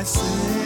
I see.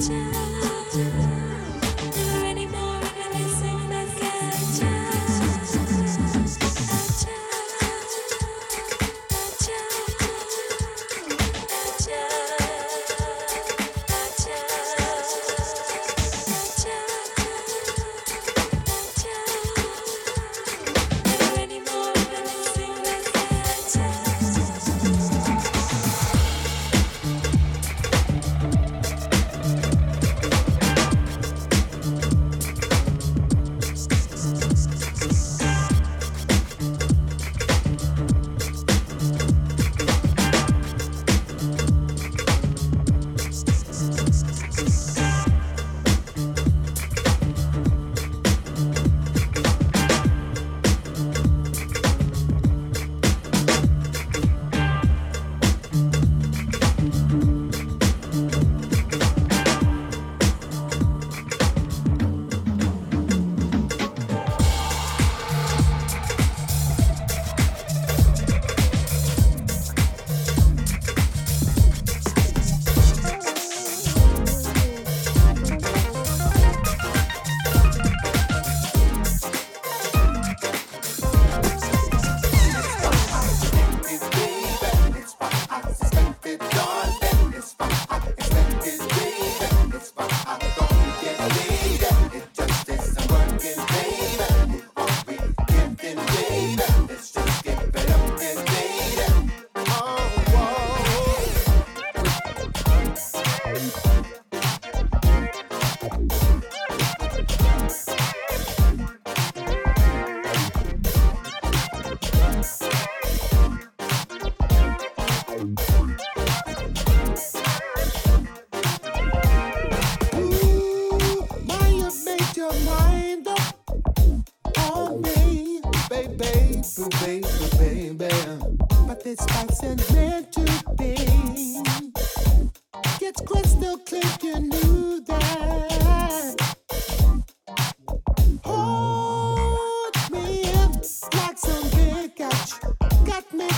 time.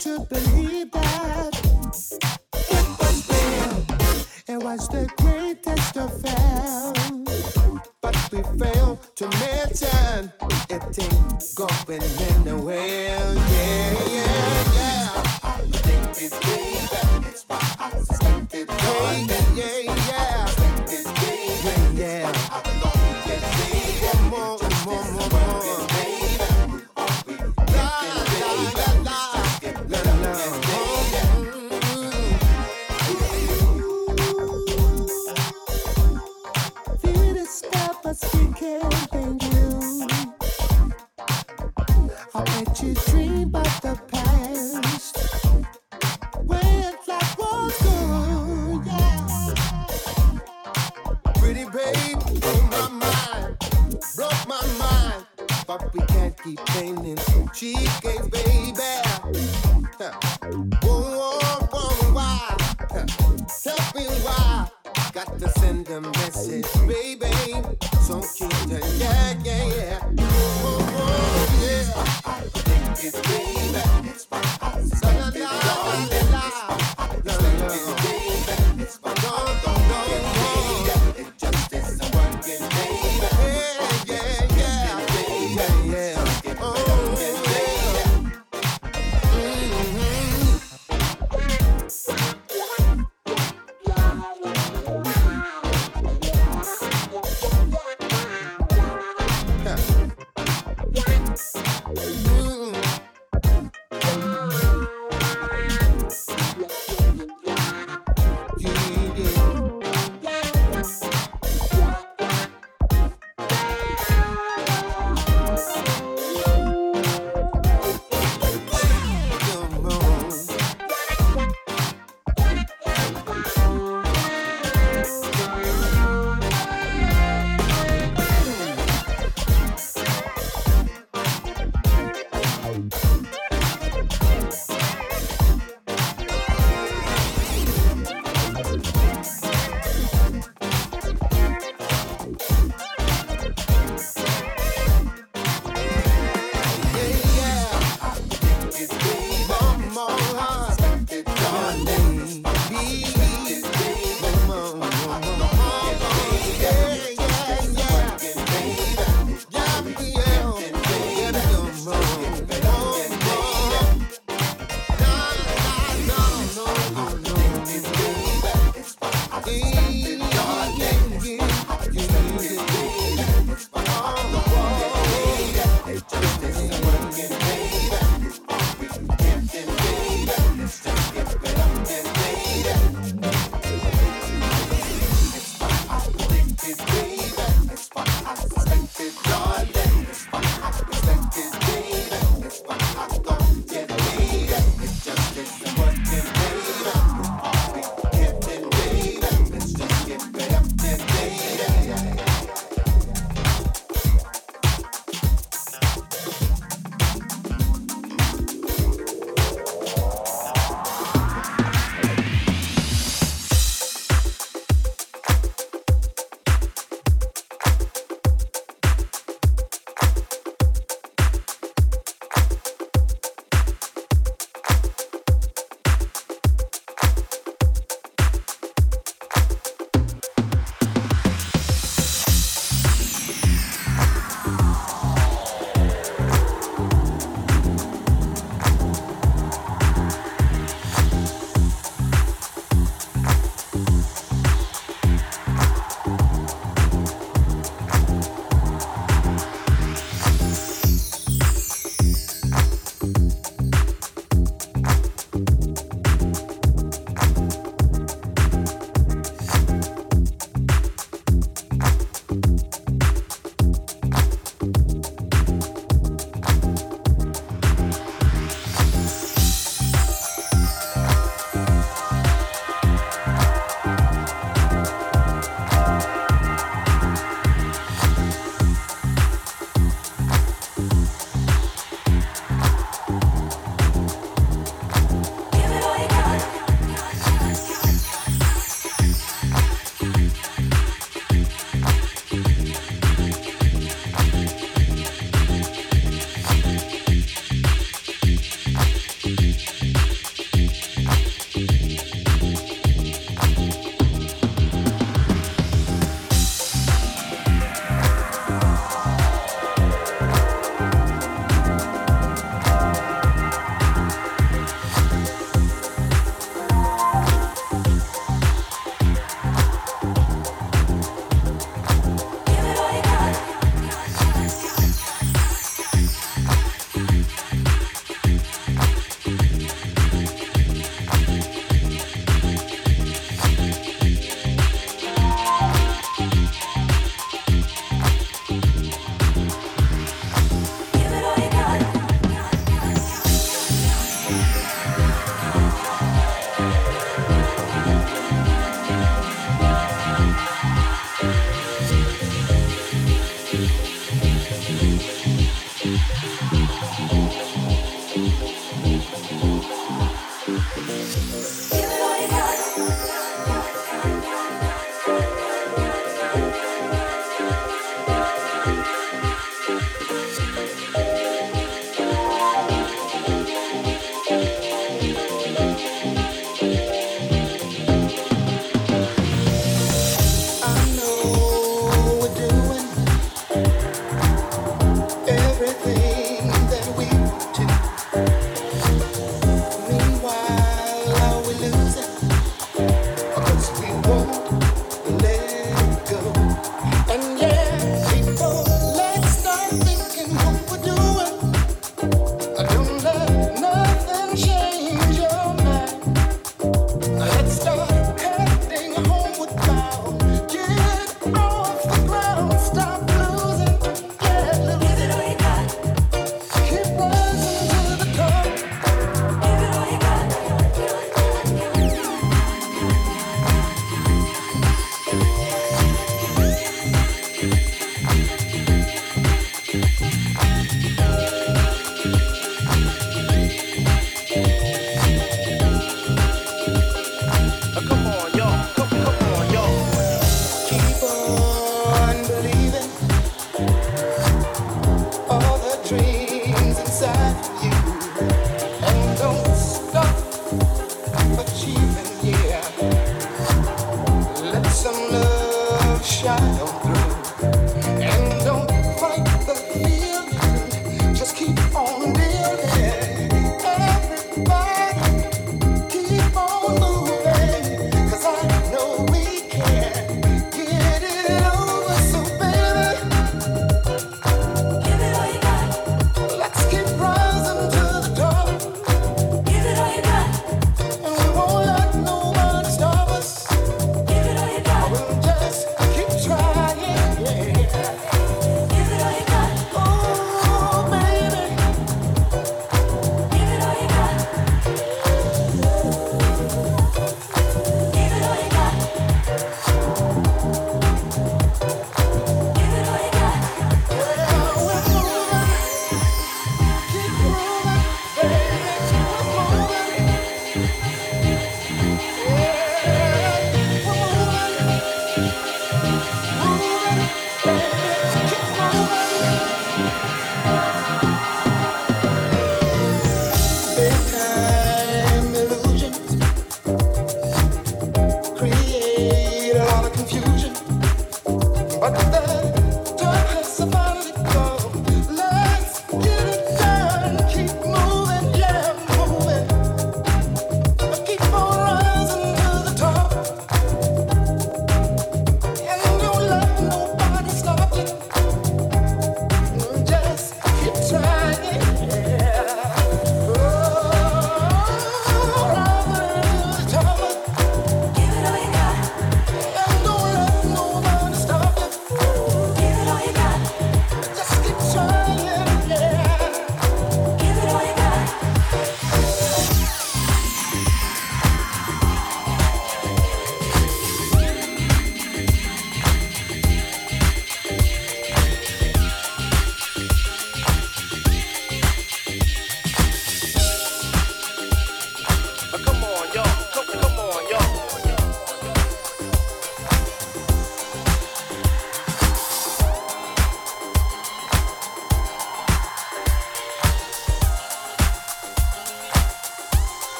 to believe.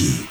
métier.